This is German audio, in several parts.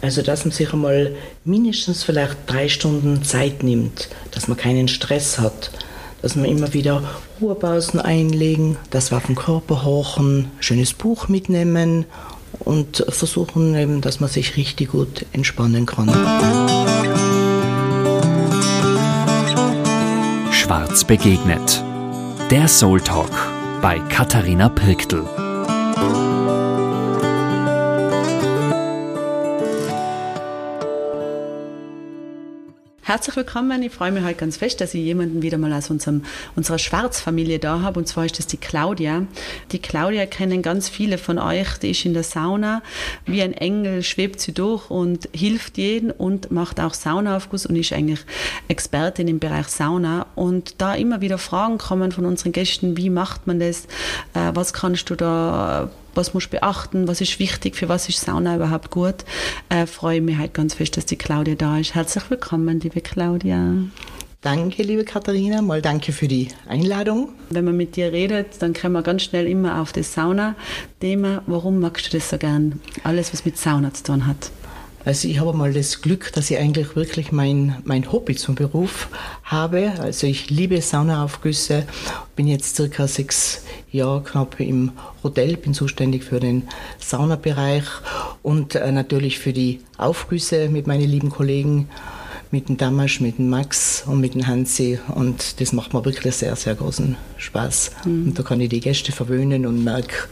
Also, dass man sich einmal mindestens vielleicht drei Stunden Zeit nimmt, dass man keinen Stress hat, dass man immer wieder Ruhepausen einlegen, das auf den Körper horchen, schönes Buch mitnehmen und versuchen eben, dass man sich richtig gut entspannen kann. Schwarz begegnet. Der Soul Talk bei Katharina Pirktl. Herzlich willkommen. Ich freue mich heute ganz fest, dass ich jemanden wieder mal aus unserem, unserer Schwarzfamilie da habe. Und zwar ist das die Claudia. Die Claudia kennen ganz viele von euch. Die ist in der Sauna. Wie ein Engel schwebt sie durch und hilft jeden und macht auch Saunaaufguss und ist eigentlich Expertin im Bereich Sauna. Und da immer wieder Fragen kommen von unseren Gästen. Wie macht man das? Äh, was kannst du da was musst du beachten, was ist wichtig, für was ist Sauna überhaupt gut. Äh, freue mich halt ganz fest, dass die Claudia da ist. Herzlich willkommen, liebe Claudia. Danke, liebe Katharina. Mal danke für die Einladung. Wenn man mit dir redet, dann kommen wir ganz schnell immer auf das Sauna-Thema. Warum magst du das so gern? Alles, was mit Sauna zu tun hat. Also ich habe mal das Glück, dass ich eigentlich wirklich mein, mein Hobby zum Beruf habe. Also ich liebe Saunaaufgüsse, bin jetzt circa sechs Jahre knapp im Hotel, bin zuständig für den Saunabereich und äh, natürlich für die Aufgüsse mit meinen lieben Kollegen, mit dem Damasch, mit dem Max und mit dem Hansi und das macht mir wirklich sehr, sehr großen Spaß. Mhm. Und da kann ich die Gäste verwöhnen und merke,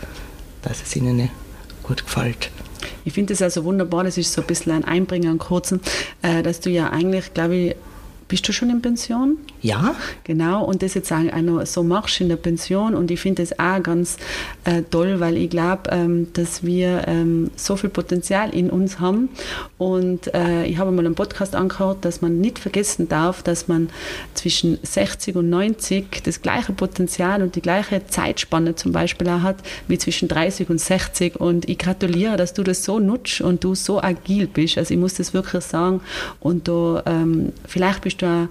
dass es ihnen gut gefällt. Ich finde es also wunderbar, das ist so ein bisschen ein Einbringer, einen kurzen, äh, dass du ja eigentlich, glaube ich, bist du schon in Pension? Ja. Genau, und das jetzt auch so machst in der Pension. Und ich finde das auch ganz äh, toll, weil ich glaube, ähm, dass wir ähm, so viel Potenzial in uns haben. Und äh, ich habe mal einen Podcast angehört, dass man nicht vergessen darf, dass man zwischen 60 und 90 das gleiche Potenzial und die gleiche Zeitspanne zum Beispiel auch hat, wie zwischen 30 und 60 und ich gratuliere, dass du das so nutzt und du so agil bist, also ich muss das wirklich sagen. Und du, ähm, vielleicht bist du auch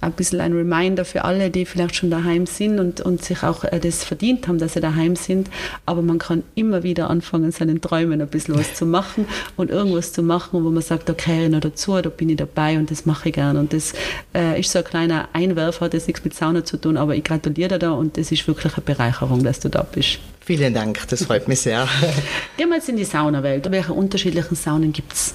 ein bisschen ein Reminder für alle, die vielleicht schon daheim sind und, und sich auch äh, das verdient haben, dass sie daheim sind. Aber man kann immer wieder anfangen, seinen Träumen ein bisschen was zu machen und irgendwas zu machen, wo man sagt, da gehöre ich noch dazu, da bin ich dabei und das mache ich gern. Und das äh, ist so ein kleiner Einwerfer, hat das nichts mit Sauna zu tun, aber ich gratuliere dir da und das ist wirklich eine Bereicherung, dass du da bist. Vielen Dank, das freut mich sehr. Gehen wir jetzt in die Saunawelt. Welche unterschiedlichen Saunen gibt es?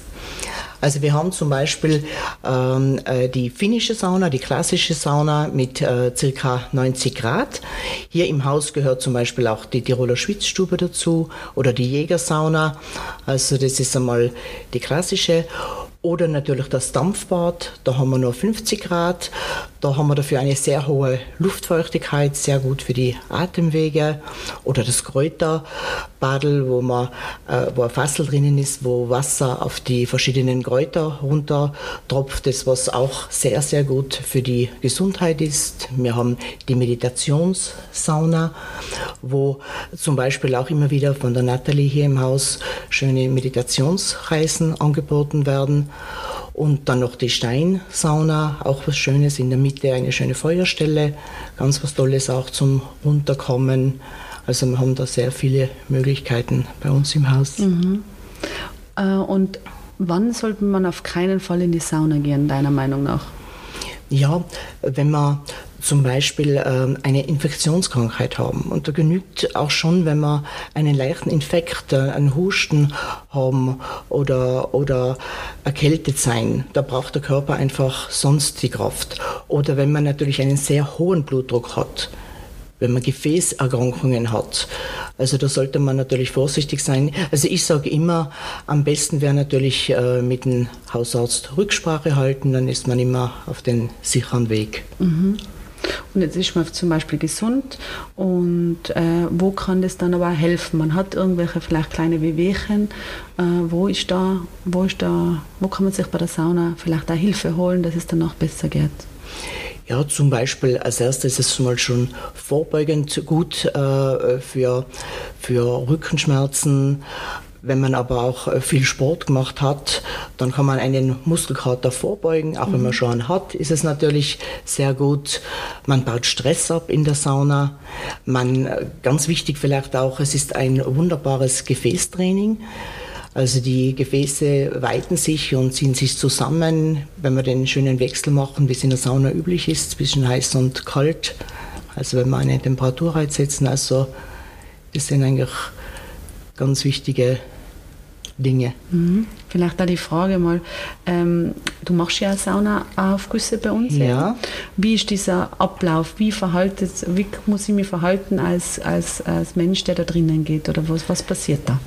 Also wir haben zum Beispiel ähm, äh, die finnische Sauna, die klassische Sauna mit äh, circa 90 Grad. Hier im Haus gehört zum Beispiel auch die Tiroler Schwitzstube dazu oder die Jägersauna. Also das ist einmal die klassische. Oder natürlich das Dampfbad, da haben wir nur 50 Grad. Da haben wir dafür eine sehr hohe Luftfeuchtigkeit, sehr gut für die Atemwege. Oder das Kräuterbadel, wo, man, äh, wo ein Fassel drinnen ist, wo Wasser auf die verschiedenen Kräuter runter tropft. Das, was auch sehr, sehr gut für die Gesundheit ist. Wir haben die Meditationssauna, wo zum Beispiel auch immer wieder von der Natalie hier im Haus schöne Meditationsreisen angeboten werden. Und dann noch die Steinsauna, auch was Schönes in der Mitte, eine schöne Feuerstelle, ganz was Tolles auch zum Runterkommen. Also wir haben da sehr viele Möglichkeiten bei uns im Haus. Mhm. Äh, und wann sollte man auf keinen Fall in die Sauna gehen, deiner Meinung nach? Ja, wenn man zum Beispiel ähm, eine Infektionskrankheit haben. Und da genügt auch schon, wenn wir einen leichten Infekt, äh, einen Husten haben oder, oder erkältet sein. Da braucht der Körper einfach sonst die Kraft. Oder wenn man natürlich einen sehr hohen Blutdruck hat wenn man Gefäßerkrankungen hat. Also da sollte man natürlich vorsichtig sein. Also ich sage immer, am besten wäre natürlich äh, mit dem Hausarzt Rücksprache halten, dann ist man immer auf den sicheren Weg. Mhm. Und jetzt ist man zum Beispiel gesund und äh, wo kann das dann aber helfen? Man hat irgendwelche vielleicht kleine Wehwehchen. Äh, wo ist da, wo ist da, wo kann man sich bei der Sauna vielleicht auch Hilfe holen, dass es danach besser geht? Ja, zum Beispiel als erstes ist es mal schon vorbeugend gut äh, für, für Rückenschmerzen, wenn man aber auch äh, viel Sport gemacht hat, dann kann man einen Muskelkater vorbeugen. Auch mhm. wenn man mhm. schon einen hat, ist es natürlich sehr gut. Man baut Stress ab in der Sauna. Man, äh, ganz wichtig vielleicht auch, es ist ein wunderbares Gefäßtraining. Also die Gefäße weiten sich und ziehen sich zusammen, wenn wir den schönen Wechsel machen, wie es in der Sauna üblich ist, zwischen heiß und kalt. Also wenn wir eine Temperatur setzen, also das sind eigentlich ganz wichtige Dinge. Mhm. Vielleicht da die Frage mal, ähm, du machst ja Saunaaufgüsse bei uns. Ja. ja. Wie ist dieser Ablauf? Wie, verhaltet, wie muss ich mich verhalten als, als, als Mensch, der da drinnen geht? Oder was, was passiert da?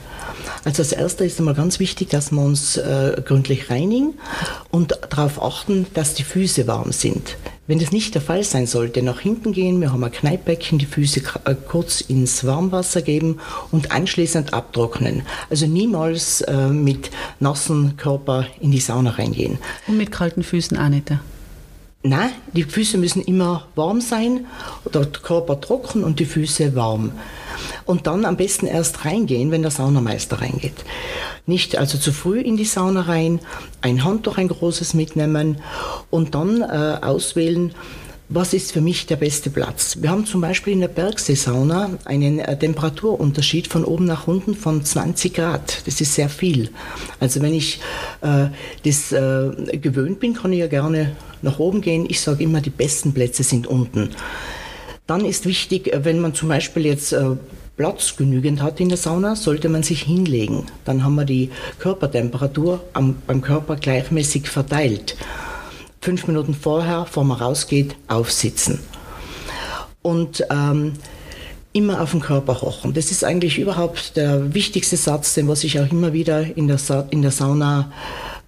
Also das Erste ist einmal ganz wichtig, dass wir uns äh, gründlich reinigen und darauf achten, dass die Füße warm sind. Wenn das nicht der Fall sein sollte, nach hinten gehen, wir haben ein Kneippbecken, die Füße äh, kurz ins Warmwasser geben und anschließend abtrocknen. Also niemals äh, mit nassen Körper in die Sauna reingehen. Und mit kalten Füßen auch nicht? Nein, die Füße müssen immer warm sein, der Körper trocken und die Füße warm. Und dann am besten erst reingehen, wenn der Saunameister reingeht. Nicht also zu früh in die Sauna rein, ein Handtuch, ein großes mitnehmen und dann äh, auswählen, was ist für mich der beste Platz? Wir haben zum Beispiel in der Bergseesauna einen äh, Temperaturunterschied von oben nach unten von 20 Grad. Das ist sehr viel. Also wenn ich äh, das äh, gewöhnt bin, kann ich ja gerne nach oben gehen. Ich sage immer, die besten Plätze sind unten. Dann ist wichtig, äh, wenn man zum Beispiel jetzt äh, Platz genügend hat in der Sauna, sollte man sich hinlegen. Dann haben wir die Körpertemperatur am, beim Körper gleichmäßig verteilt fünf Minuten vorher, bevor man rausgeht, aufsitzen. Und ähm, immer auf den Körper hochen. Das ist eigentlich überhaupt der wichtigste Satz, den was ich auch immer wieder in der, Sa in der Sauna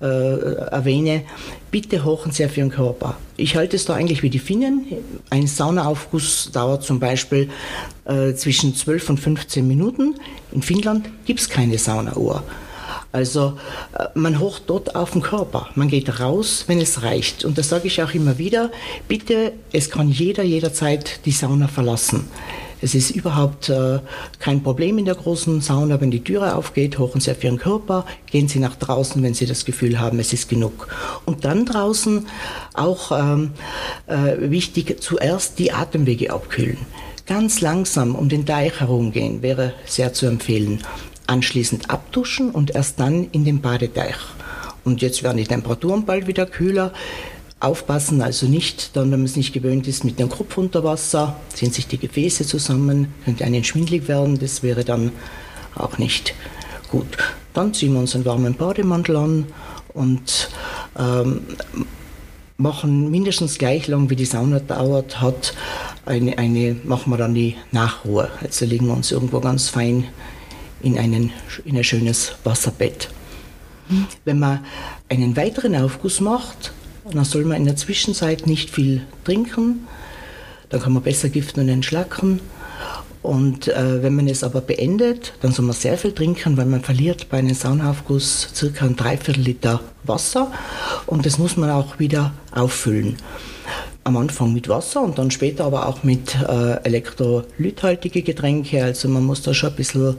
äh, erwähne. Bitte hochen Sie auf Ihren Körper. Ich halte es da eigentlich wie die Finnen. Ein Saunaaufguss dauert zum Beispiel äh, zwischen 12 und 15 Minuten. In Finnland gibt es keine Saunauhr. Also äh, man hocht dort auf den Körper. Man geht raus, wenn es reicht. Und das sage ich auch immer wieder. Bitte, es kann jeder jederzeit die Sauna verlassen. Es ist überhaupt äh, kein Problem in der großen Sauna. Wenn die Türe aufgeht, hochen Sie auf Ihren Körper, gehen Sie nach draußen, wenn Sie das Gefühl haben, es ist genug. Und dann draußen auch ähm, äh, wichtig, zuerst die Atemwege abkühlen. Ganz langsam um den Teich herumgehen wäre sehr zu empfehlen anschließend abduschen und erst dann in den Badeteich. Und jetzt werden die Temperaturen bald wieder kühler. Aufpassen, also nicht, dann, wenn man es nicht gewöhnt ist, mit dem Kopf unter Wasser, ziehen sich die Gefäße zusammen, könnte einen schwindlig werden, das wäre dann auch nicht gut. Dann ziehen wir uns einen warmen Bademantel an und ähm, machen mindestens gleich lang, wie die Sauna dauert, hat eine, eine, machen wir dann die Nachruhe. Also legen wir uns irgendwo ganz fein in, einen, in ein schönes Wasserbett. Wenn man einen weiteren Aufguss macht, dann soll man in der Zwischenzeit nicht viel trinken, dann kann man besser giften und entschlacken. Und äh, wenn man es aber beendet, dann soll man sehr viel trinken, weil man verliert bei einem Saunaufguss circa ein Dreiviertel Liter Wasser und das muss man auch wieder auffüllen. Am Anfang mit Wasser und dann später aber auch mit äh, elektrolythaltige Getränke. Also man muss da schon ein bisschen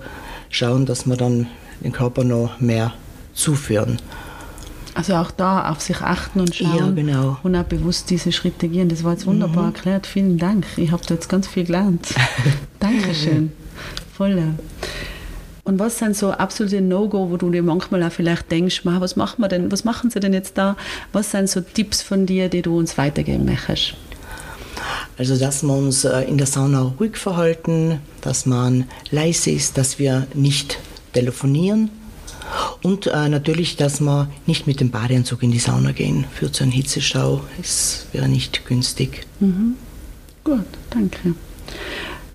schauen, dass wir dann den Körper noch mehr zuführen. Also auch da auf sich achten und schauen ja, genau. und auch bewusst diese Schritte gehen. Das war jetzt wunderbar mhm. erklärt. Vielen Dank. Ich habe da jetzt ganz viel gelernt. Dankeschön. Voll. Und was sind so absolute No-Go, wo du dir manchmal auch vielleicht denkst, was machen wir denn, was machen sie denn jetzt da? Was sind so Tipps von dir, die du uns weitergeben möchtest? Also, dass wir uns äh, in der Sauna ruhig verhalten, dass man leise ist, dass wir nicht telefonieren und äh, natürlich, dass wir nicht mit dem Badeanzug in die Sauna gehen. Führt zu einem Hitzestau, es wäre nicht günstig. Mhm. Gut, danke.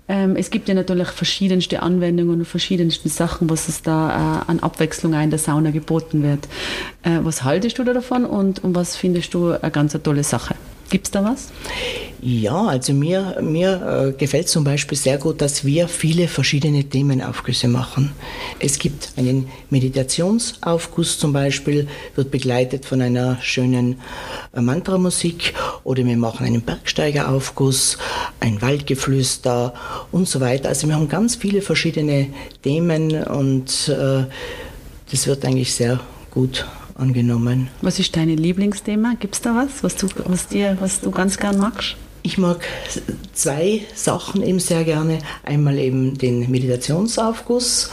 Ähm, es gibt ja natürlich verschiedenste Anwendungen und verschiedenste Sachen, was es da äh, an Abwechslung in der Sauna geboten wird. Äh, was haltest du da davon und, und was findest du eine ganz tolle Sache? Gibt es da was? Ja, also mir, mir äh, gefällt zum Beispiel sehr gut, dass wir viele verschiedene Themenaufgüsse machen. Es gibt einen Meditationsaufguss zum Beispiel, wird begleitet von einer schönen äh, Mantramusik oder wir machen einen Bergsteigeraufguss, ein Waldgeflüster und so weiter. Also wir haben ganz viele verschiedene Themen und äh, das wird eigentlich sehr gut angenommen. Was ist dein Lieblingsthema? Gibt es da was, was du, was, dir, was du ganz gern magst? Ich mag zwei Sachen eben sehr gerne. Einmal eben den Meditationsaufguss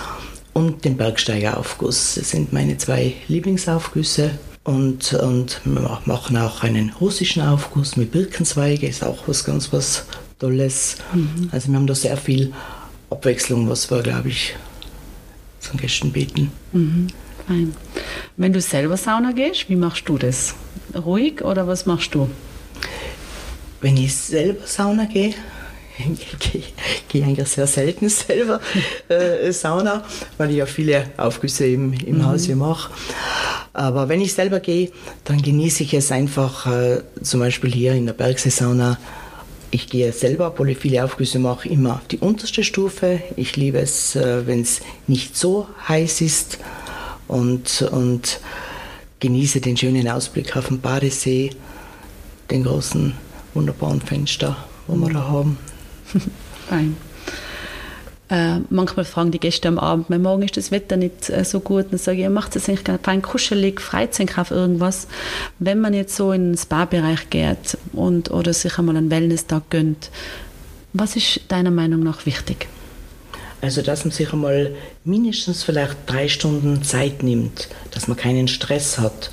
und den Bergsteigeraufguss. Das sind meine zwei Lieblingsaufgüsse. Und, und wir machen auch einen russischen Aufguss mit Birkenzweige, ist auch was ganz was Tolles. Mhm. Also wir haben da sehr viel Abwechslung, was wir, glaube ich, zum Gästen bieten. Mhm. Fein. Wenn du selber Sauna gehst, wie machst du das? Ruhig oder was machst du? Wenn ich selber Sauna gehe, gehe gehe eigentlich sehr selten selber äh, Sauna, weil ich ja viele Aufgüsse im, im mhm. Haus hier mache. Aber wenn ich selber gehe, dann genieße ich es einfach, äh, zum Beispiel hier in der Bergseesauna. Ich gehe selber, obwohl ich viele Aufgüsse mache, immer auf die unterste Stufe. Ich liebe es, äh, wenn es nicht so heiß ist und, und genieße den schönen Ausblick auf den Badesee, den großen, wunderbaren Fenster, wo wir da haben. Fein. Äh, manchmal fragen die Gäste am Abend, mein Morgen ist das Wetter nicht äh, so gut. Dann sage ich, ihr macht es eigentlich fein kuschelig, freut sich auf irgendwas. Wenn man jetzt so in den Spa-Bereich geht und, oder sich einmal einen Wellness-Tag gönnt, was ist deiner Meinung nach wichtig? Also, dass man sich einmal mindestens vielleicht drei Stunden Zeit nimmt, dass man keinen Stress hat,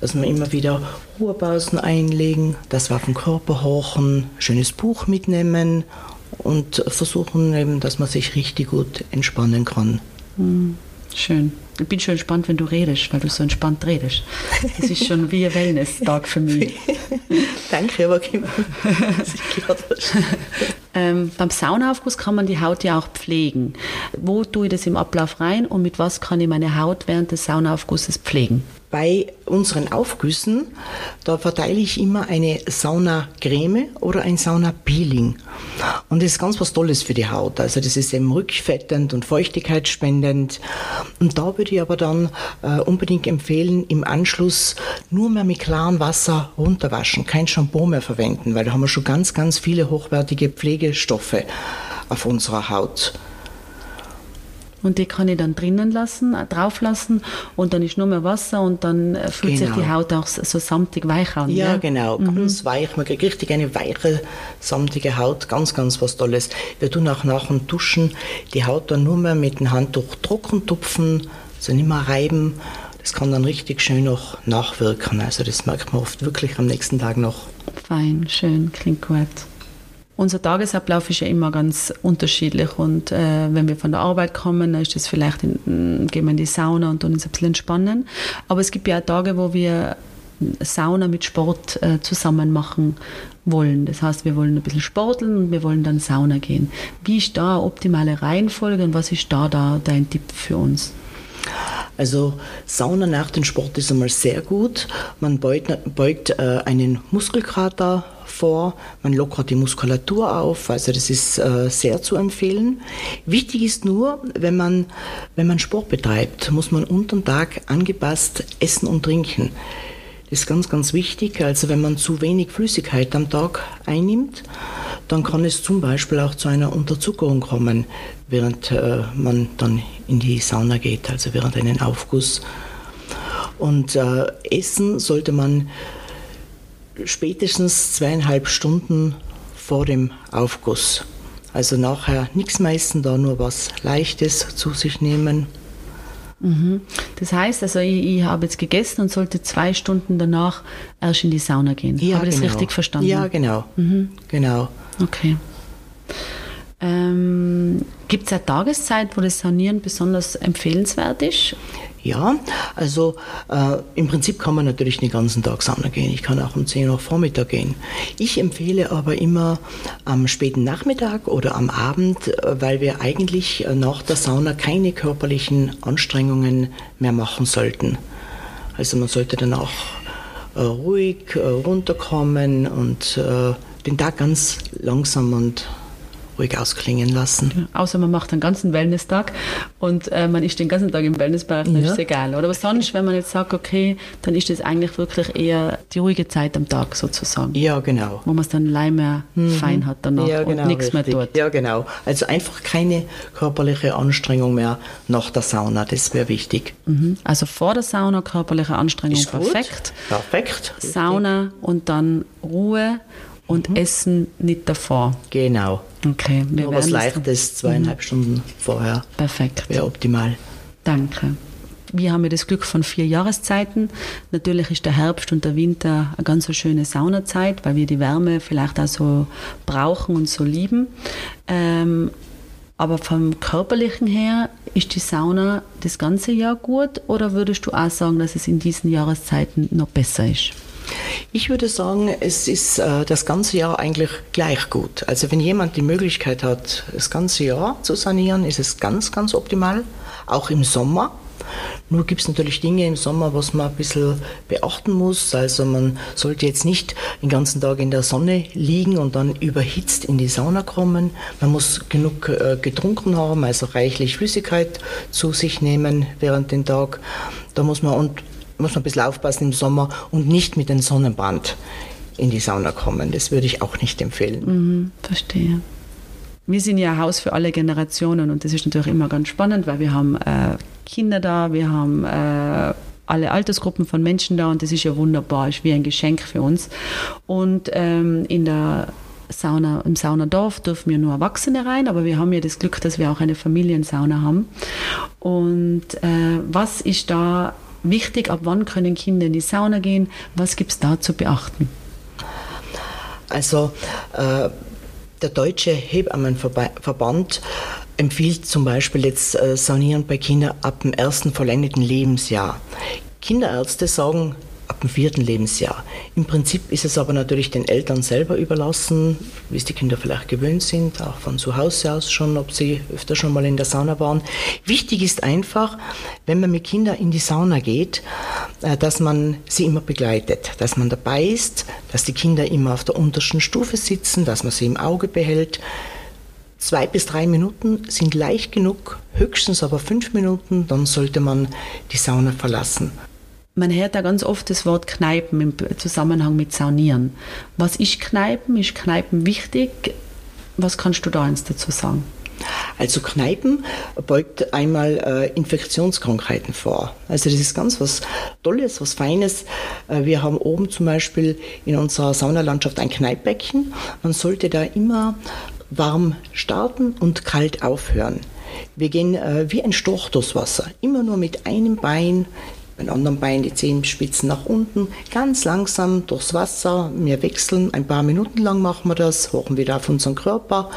dass wir immer wieder Ruhepausen einlegen, wir auf den Körper horchen, schönes Buch mitnehmen und versuchen eben, dass man sich richtig gut entspannen kann. Hm, schön. Ich bin schon entspannt, wenn du redest, weil du so entspannt redest. Das ist schon wie ein Wellness-Tag für mich. Danke, aber ähm, Beim Saunaaufguss kann man die Haut ja auch pflegen. Wo tue ich das im Ablauf rein und mit was kann ich meine Haut während des Saunaaufgusses pflegen? Bei unseren Aufgüssen, da verteile ich immer eine Sauna-Creme oder ein Sauna-Peeling. Und das ist ganz was Tolles für die Haut. Also das ist eben rückfettend und feuchtigkeitsspendend. Und da würde ich aber dann äh, unbedingt empfehlen, im Anschluss nur mehr mit klarem Wasser runterwaschen, kein Shampoo mehr verwenden, weil da haben wir schon ganz, ganz viele hochwertige Pflegestoffe auf unserer Haut. Und die kann ich dann drinnen lassen, äh, drauf lassen und dann ist nur mehr Wasser und dann äh, fühlt genau. sich die genau. Haut auch so samtig weich an. Ja, ja? genau, mhm. ganz weich. Man kriegt richtig eine weiche, samtige Haut, ganz, ganz was Tolles. Wir tun auch nach dem Duschen die Haut dann nur mehr mit dem Handtuch trocken tupfen, also nicht mehr reiben. Das kann dann richtig schön noch nachwirken. Also das merkt man oft wirklich am nächsten Tag noch. Fein, schön, klingt gut. Unser Tagesablauf ist ja immer ganz unterschiedlich und äh, wenn wir von der Arbeit kommen, dann ist das vielleicht, in, gehen wir in die Sauna und tun uns ein bisschen entspannen. Aber es gibt ja auch Tage, wo wir Sauna mit Sport äh, zusammen machen wollen. Das heißt, wir wollen ein bisschen sporteln und wir wollen dann Sauna gehen. Wie ist da eine optimale Reihenfolge und was ist da, da dein Tipp für uns? Also Sauna nach dem Sport ist einmal sehr gut. Man beugt, beugt äh, einen Muskelkater vor, man lockert die Muskulatur auf, also das ist äh, sehr zu empfehlen. Wichtig ist nur, wenn man, wenn man Sport betreibt, muss man unter dem Tag angepasst essen und trinken. Das ist ganz, ganz wichtig. Also wenn man zu wenig Flüssigkeit am Tag einnimmt, dann kann es zum Beispiel auch zu einer Unterzuckerung kommen, während äh, man dann in die Sauna geht, also während einem Aufguss. Und äh, essen sollte man spätestens zweieinhalb Stunden vor dem Aufguss. Also nachher nichts mehr essen, da nur was Leichtes zu sich nehmen. Mhm. Das heißt, also ich, ich, habe jetzt gegessen und sollte zwei Stunden danach erst in die Sauna gehen. Ja, habe ich genau. das richtig verstanden? Ja, genau. Mhm. genau. Okay. Ähm, Gibt es eine Tageszeit, wo das Saunieren besonders empfehlenswert ist? Ja, also äh, im Prinzip kann man natürlich den ganzen Tag Sauna gehen. Ich kann auch um 10 Uhr Vormittag gehen. Ich empfehle aber immer am späten Nachmittag oder am Abend, äh, weil wir eigentlich äh, nach der Sauna keine körperlichen Anstrengungen mehr machen sollten. Also man sollte dann auch äh, ruhig äh, runterkommen und äh, den Tag ganz langsam und ruhig ausklingen lassen. Ja, außer man macht einen ganzen Wellness-Tag und äh, man ist den ganzen Tag im Wellnessbereich, dann ja. ist es egal. Oder aber sonst, wenn man jetzt sagt, okay, dann ist das eigentlich wirklich eher die ruhige Zeit am Tag sozusagen. Ja, genau. Wo man es dann allein mehr mhm. fein hat danach ja, genau, und nichts mehr tut. Ja, genau. Also einfach keine körperliche Anstrengung mehr nach der Sauna, das wäre wichtig. Mhm. Also vor der Sauna körperliche Anstrengung ist perfekt. Gut. Perfekt. Sauna und dann Ruhe und mhm. Essen nicht davor. Genau. Okay. Wir Nur was Leichtes, zweieinhalb mhm. Stunden vorher. Perfekt. Wäre optimal. Danke. Wir haben ja das Glück von vier Jahreszeiten. Natürlich ist der Herbst und der Winter eine ganz so schöne Saunazeit, weil wir die Wärme vielleicht auch so brauchen und so lieben. Ähm, aber vom körperlichen her ist die Sauna das ganze Jahr gut oder würdest du auch sagen, dass es in diesen Jahreszeiten noch besser ist? Ich würde sagen, es ist äh, das ganze Jahr eigentlich gleich gut. Also wenn jemand die Möglichkeit hat, das ganze Jahr zu sanieren, ist es ganz, ganz optimal. Auch im Sommer. Nur gibt es natürlich Dinge im Sommer, was man ein bisschen beachten muss. Also man sollte jetzt nicht den ganzen Tag in der Sonne liegen und dann überhitzt in die Sauna kommen. Man muss genug äh, getrunken haben, also reichlich Flüssigkeit zu sich nehmen während den Tag. Da muss man und muss man ein bisschen aufpassen im Sommer und nicht mit dem Sonnenbrand in die Sauna kommen. Das würde ich auch nicht empfehlen. Mhm, verstehe. Wir sind ja ein Haus für alle Generationen und das ist natürlich immer ganz spannend, weil wir haben äh, Kinder da, wir haben äh, alle Altersgruppen von Menschen da und das ist ja wunderbar, ist wie ein Geschenk für uns. Und ähm, in der Sauna, im Saunadorf dürfen wir nur Erwachsene rein, aber wir haben ja das Glück, dass wir auch eine Familiensauna haben. Und äh, was ist da wichtig? Ab wann können Kinder in die Sauna gehen? Was gibt es da zu beachten? Also äh, der Deutsche Hebammenverband empfiehlt zum Beispiel jetzt äh, Saunieren bei Kindern ab dem ersten vollendeten Lebensjahr. Kinderärzte sagen, ab dem vierten Lebensjahr. Im Prinzip ist es aber natürlich den Eltern selber überlassen, wie es die Kinder vielleicht gewöhnt sind, auch von zu Hause aus schon, ob sie öfter schon mal in der Sauna waren. Wichtig ist einfach, wenn man mit Kindern in die Sauna geht, äh, dass man sie immer begleitet, dass man dabei ist, dass die Kinder immer auf der untersten Stufe sitzen, dass man sie im Auge behält. Zwei bis drei Minuten sind leicht genug, höchstens aber fünf Minuten, dann sollte man die Sauna verlassen. Man hört da ganz oft das Wort Kneipen im Zusammenhang mit Saunieren. Was ist Kneipen? Ist Kneipen wichtig? Was kannst du da eins dazu sagen? Also Kneipen beugt einmal äh, Infektionskrankheiten vor. Also das ist ganz was Tolles, was Feines. Äh, wir haben oben zum Beispiel in unserer Saunalandschaft ein Kneippbecken. Man sollte da immer warm starten und kalt aufhören. Wir gehen äh, wie ein Storch durchs Wasser, immer nur mit einem Bein beim anderen Bein die Zehenspitzen nach unten, ganz langsam durchs Wasser. Wir wechseln, ein paar Minuten lang machen wir das, hochen wieder auf unseren Körper,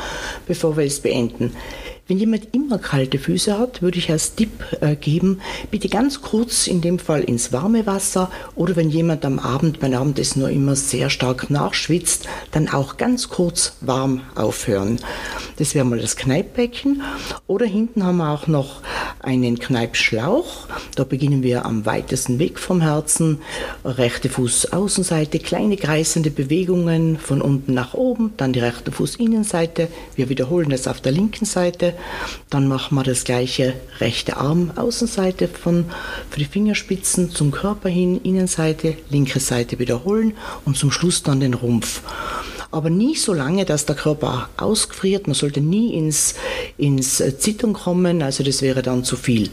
bevor wir es beenden. Wenn jemand immer kalte Füße hat, würde ich als Tipp äh, geben, bitte ganz kurz in dem Fall ins warme Wasser oder wenn jemand am Abend beim Abendessen nur immer sehr stark nachschwitzt, dann auch ganz kurz warm aufhören. Das wäre mal das Kneippbecken. Oder hinten haben wir auch noch einen Kneipschlauch. Da beginnen wir am weitesten Weg vom Herzen. Rechte Fuß Außenseite, kleine kreisende Bewegungen von unten nach oben, dann die rechte Fuß Innenseite. Wir wiederholen das auf der linken Seite. Dann machen wir das gleiche rechte Arm Außenseite von für die Fingerspitzen zum Körper hin, Innenseite, linke Seite wiederholen und zum Schluss dann den Rumpf aber nie so lange, dass der Körper ausgefriert. Man sollte nie ins, ins Zittern kommen, also das wäre dann zu viel.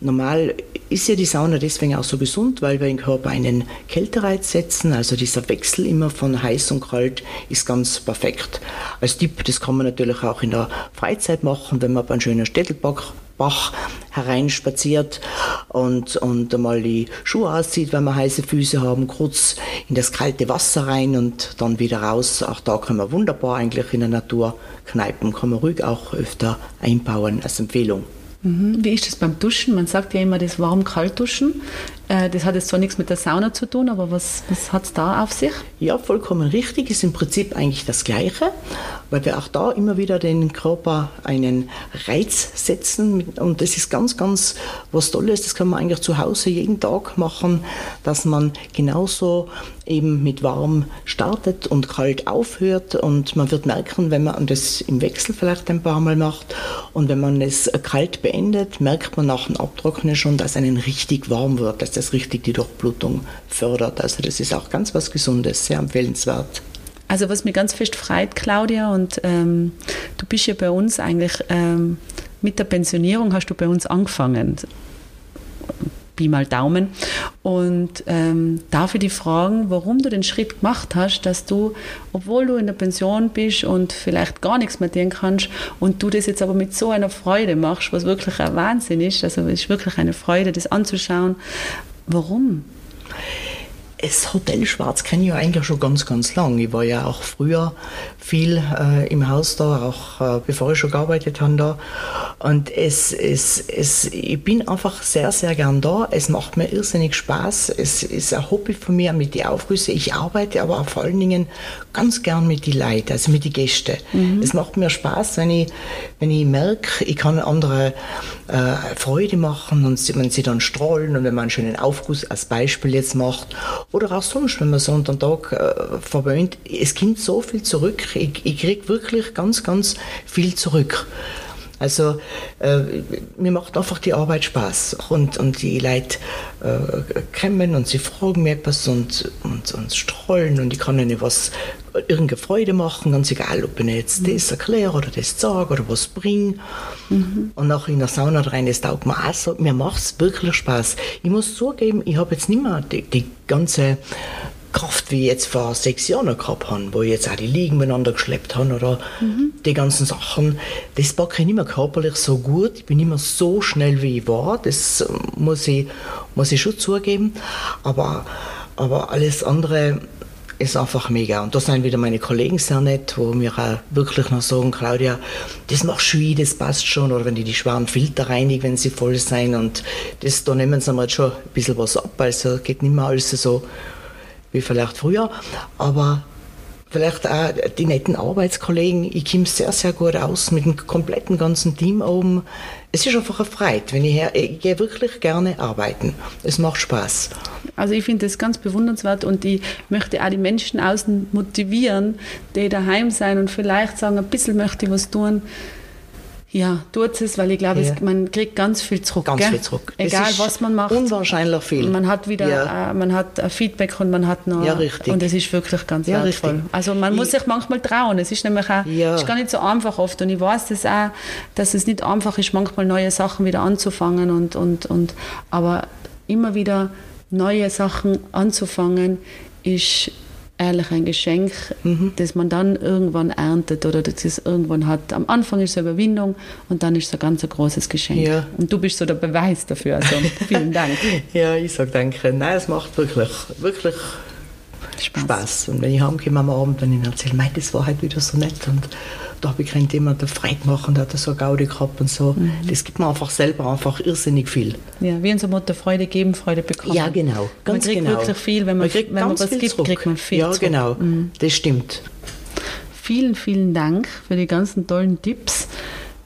Normal ist ja die Sauna deswegen auch so gesund, weil wir im Körper einen Kältereiz setzen. Also dieser Wechsel immer von heiß und kalt ist ganz perfekt. Als Tipp, das kann man natürlich auch in der Freizeit machen, wenn man auf einen schönen Städtelbach Bach hereinspaziert und, und einmal die Schuhe auszieht, wenn wir heiße Füße haben, kurz in das kalte Wasser rein und dann wieder raus. Auch da kann man wunderbar eigentlich in der Natur kneipen, kann man ruhig auch öfter einbauen als Empfehlung. Wie ist das beim Duschen? Man sagt ja immer das warm-kalt-Duschen. Äh, das hat jetzt zwar nichts mit der Sauna zu tun, aber was, was hat es da auf sich? Ja, vollkommen richtig. Ist im Prinzip eigentlich das Gleiche, weil wir auch da immer wieder den Körper einen Reiz setzen. Und das ist ganz, ganz was Tolles. Das kann man eigentlich zu Hause jeden Tag machen, dass man genauso eben mit warm startet und kalt aufhört. Und man wird merken, wenn man das im Wechsel vielleicht ein paar Mal macht und wenn man es kalt beendet, merkt man nach dem Abtrocknen schon, dass einen richtig warm wird, dass das richtig die Durchblutung fördert. Also das ist auch ganz was Gesundes, sehr empfehlenswert. Also was mir ganz fest freut, Claudia, und ähm, du bist ja bei uns eigentlich ähm, mit der Pensionierung hast du bei uns angefangen. Pi mal Daumen. Und ähm, darf ich dich fragen, warum du den Schritt gemacht hast, dass du, obwohl du in der Pension bist und vielleicht gar nichts mehr tun kannst und du das jetzt aber mit so einer Freude machst, was wirklich ein Wahnsinn ist, also es ist wirklich eine Freude, das anzuschauen. Warum? Das Hotel Schwarz kenne ich ja eigentlich schon ganz, ganz lang. Ich war ja auch früher viel äh, im Haus da, auch äh, bevor ich schon gearbeitet habe da. Und es, es, es, ich bin einfach sehr, sehr gern da. Es macht mir irrsinnig Spaß. Es ist ein Hobby von mir mit den Aufgüssen. Ich arbeite aber auch vor allen Dingen ganz gern mit den Leuten, also mit den Gästen. Mhm. Es macht mir Spaß, wenn ich, wenn ich merke, ich kann andere äh, Freude machen und wenn sie dann strahlen und wenn man einen schönen Aufguss als Beispiel jetzt macht oder auch sonst, wenn man so den Tag äh, verwöhnt. Es kommt so viel zurück. Ich, ich kriege wirklich ganz, ganz viel zurück. Also äh, mir macht einfach die Arbeit Spaß und, und die Leute äh, kommen und sie fragen mir etwas und, und, und strahlen und ich kann ihnen was, irgendeine Freude machen, ganz egal, ob ich jetzt mhm. das erkläre oder das sage oder was bringe. Mhm. Und auch in der Sauna rein, das taugt mir auch so, mir macht es wirklich Spaß. Ich muss zugeben, ich habe jetzt nicht mehr die, die ganze Kraft, wie ich jetzt vor sechs Jahren gehabt habe, wo ich jetzt auch die Liegen miteinander geschleppt habe oder mhm. die ganzen Sachen, das packe ich nicht mehr körperlich so gut. Ich bin nicht mehr so schnell, wie ich war. Das ähm, muss ich, muss ich schon zugeben. Aber, aber alles andere ist einfach mega. Und da sind wieder meine Kollegen sehr nett, wo mir auch wirklich noch sagen, Claudia, das machst du das passt schon. Oder wenn die die schweren Filter reinigen, wenn sie voll sind. Und das, da nehmen sie mir schon ein bisschen was ab. Also geht nicht mehr alles so wie vielleicht früher. Aber vielleicht auch die netten Arbeitskollegen. Ich komme sehr, sehr gut aus mit dem kompletten ganzen Team oben. Es ist einfach eine Freude, wenn ich her, ich gehe wirklich gerne arbeiten. Es macht Spaß. Also ich finde das ganz bewundernswert und ich möchte auch die Menschen außen motivieren, die daheim sein und vielleicht sagen, ein bisschen möchte ich was tun ja, tut es, weil ich glaube, ja. man kriegt ganz viel zurück. Ganz gell? viel zurück. Egal, was man macht. Unwahrscheinlich viel. Man hat wieder ja. äh, man hat ein Feedback und man hat noch. Ja, richtig. Und es ist wirklich ganz ja, wertvoll. Richtig. Also man ich, muss sich manchmal trauen. Es ist nämlich auch, ja. ist gar nicht so einfach oft. Und ich weiß das auch, dass es nicht einfach ist, manchmal neue Sachen wieder anzufangen. Und, und, und, aber immer wieder neue Sachen anzufangen, ist ehrlich ein Geschenk, mhm. das man dann irgendwann erntet oder das es irgendwann hat. Am Anfang ist es eine Überwindung und dann ist es ein ganz ein großes Geschenk. Ja. Und du bist so der Beweis dafür. Also vielen Dank. ja, ich sage danke. Nein, es macht wirklich, wirklich Spaß. Spaß. Und wenn ich heimkomme am Abend, wenn ich erzähle, das war halt wieder so nett und da habe ich kein Thema der Freude machen, da hat er so Gaudi gehabt und so. Mhm. Das gibt mir einfach selber einfach irrsinnig viel. Ja, wie unser Motto, Freude geben, Freude bekommen. Ja, genau. Ganz man kriegt genau. wirklich viel, wenn man, man, wenn man was gibt, zurück. kriegt man viel Ja, zurück. genau, mhm. das stimmt. Vielen, vielen Dank für die ganzen tollen Tipps.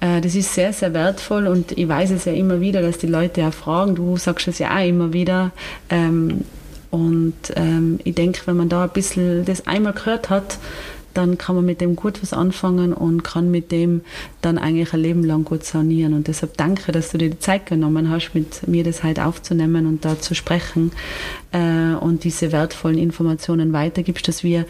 Äh, das ist sehr, sehr wertvoll und ich weiß es ja immer wieder, dass die Leute ja fragen, du sagst es ja auch immer wieder. Ähm, und ähm, ich denke, wenn man da ein bisschen das einmal gehört hat, dann kann man mit dem gut was anfangen und kann mit dem dann eigentlich ein Leben lang gut sanieren. Und deshalb danke, dass du dir die Zeit genommen hast, mit mir das halt aufzunehmen und da zu sprechen äh, und diese wertvollen Informationen weitergibst, dass wir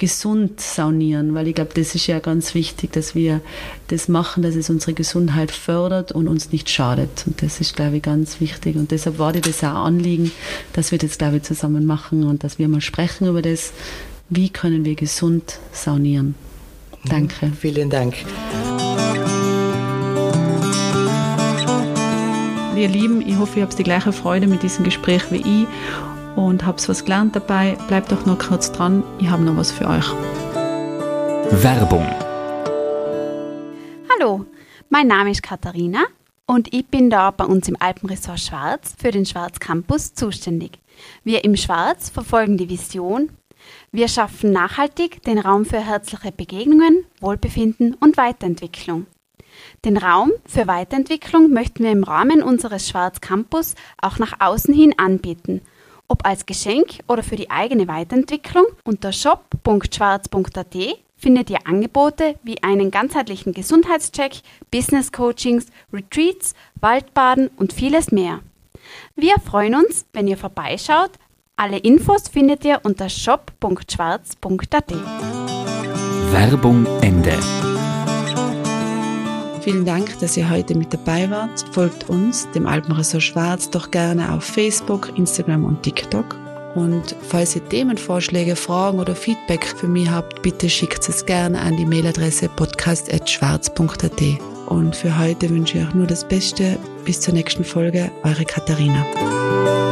gesund saunieren, weil ich glaube, das ist ja ganz wichtig, dass wir das machen, dass es unsere Gesundheit fördert und uns nicht schadet. Und das ist, glaube ich, ganz wichtig. Und deshalb war dir das auch Anliegen, dass wir das, glaube ich, zusammen machen und dass wir mal sprechen über das, wie können wir gesund saunieren. Danke. Mhm, vielen Dank. Ihr Lieben, ich hoffe, ihr habt die gleiche Freude mit diesem Gespräch wie ich und habt was gelernt dabei. Bleibt doch noch kurz dran, ich habe noch was für euch. Werbung. Hallo, mein Name ist Katharina und ich bin da bei uns im Alpenresort Schwarz für den Schwarz Campus zuständig. Wir im Schwarz verfolgen die Vision, wir schaffen nachhaltig den Raum für herzliche Begegnungen, Wohlbefinden und Weiterentwicklung. Den Raum für Weiterentwicklung möchten wir im Rahmen unseres Schwarz Campus auch nach außen hin anbieten, ob als Geschenk oder für die eigene Weiterentwicklung. Unter shop.schwarz.at findet ihr Angebote wie einen ganzheitlichen Gesundheitscheck, Business Coachings, Retreats, Waldbaden und vieles mehr. Wir freuen uns, wenn ihr vorbeischaut, alle Infos findet ihr unter shop.schwarz.at. Werbung Ende. Vielen Dank, dass ihr heute mit dabei wart. Folgt uns, dem Alpenressort Schwarz, doch gerne auf Facebook, Instagram und TikTok. Und falls ihr Themenvorschläge, Fragen oder Feedback für mich habt, bitte schickt es gerne an die Mailadresse podcast.schwarz.at. Und für heute wünsche ich euch nur das Beste. Bis zur nächsten Folge, eure Katharina.